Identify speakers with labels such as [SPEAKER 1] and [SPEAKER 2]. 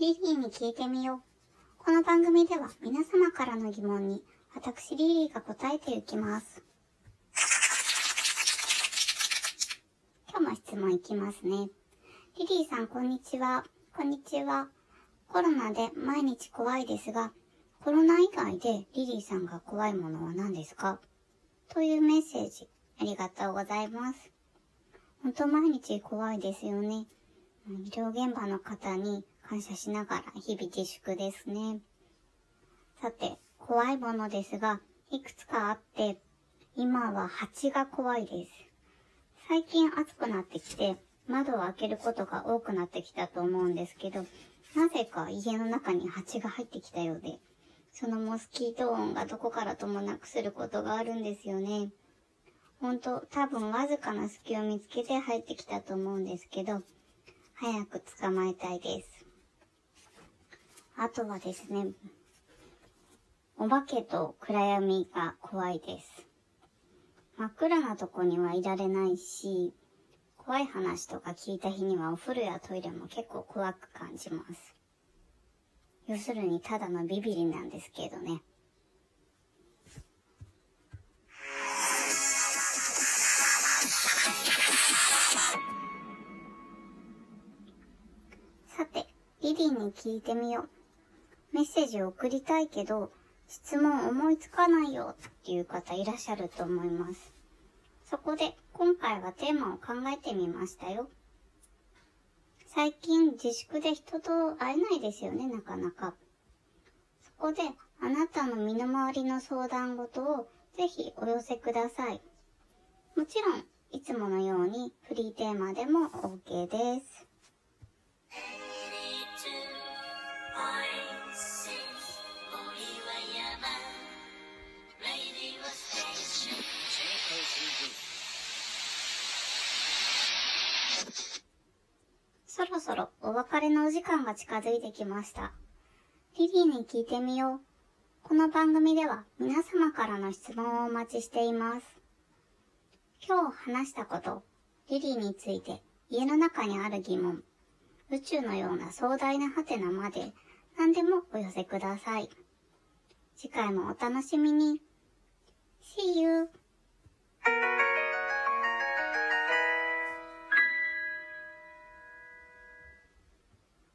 [SPEAKER 1] リリーに聞いてみよう。この番組では皆様からの疑問に私リリーが答えていきます。今日も質問いきますね。リリーさんこんにちは。こんにちは。コロナで毎日怖いですが、コロナ以外でリリーさんが怖いものは何ですか？というメッセージありがとうございます。本当毎日怖いですよね。医療現場の方に感謝しながら日々自粛ですね。さて、怖いものですが、いくつかあって、今は蜂が怖いです。最近暑くなってきて、窓を開けることが多くなってきたと思うんですけど、なぜか家の中に蜂が入ってきたようで、そのモスキート音がどこからともなくすることがあるんですよね。ほんと、多分わずかな隙を見つけて入ってきたと思うんですけど、早く捕まえたいです。あとはですね、お化けと暗闇が怖いです。真っ暗なとこにはいられないし、怖い話とか聞いた日にはお風呂やトイレも結構怖く感じます。要するにただのビビリなんですけどね。さて、リリーに聞いてみよう。メッセージを送りたいけど、質問思いつかないよっていう方いらっしゃると思います。そこで、今回はテーマを考えてみましたよ。最近自粛で人と会えないですよね、なかなか。そこで、あなたの身の回りの相談事をぜひお寄せください。もちろん、いつものようにフリーテーマでも OK です。そろそろお別れのお時間が近づいてきました。リリーに聞いてみよう。この番組では皆様からの質問をお待ちしています。今日話したこと、リリーについて家の中にある疑問、宇宙のような壮大なハテナまで何でもお寄せください。次回もお楽しみに。See you!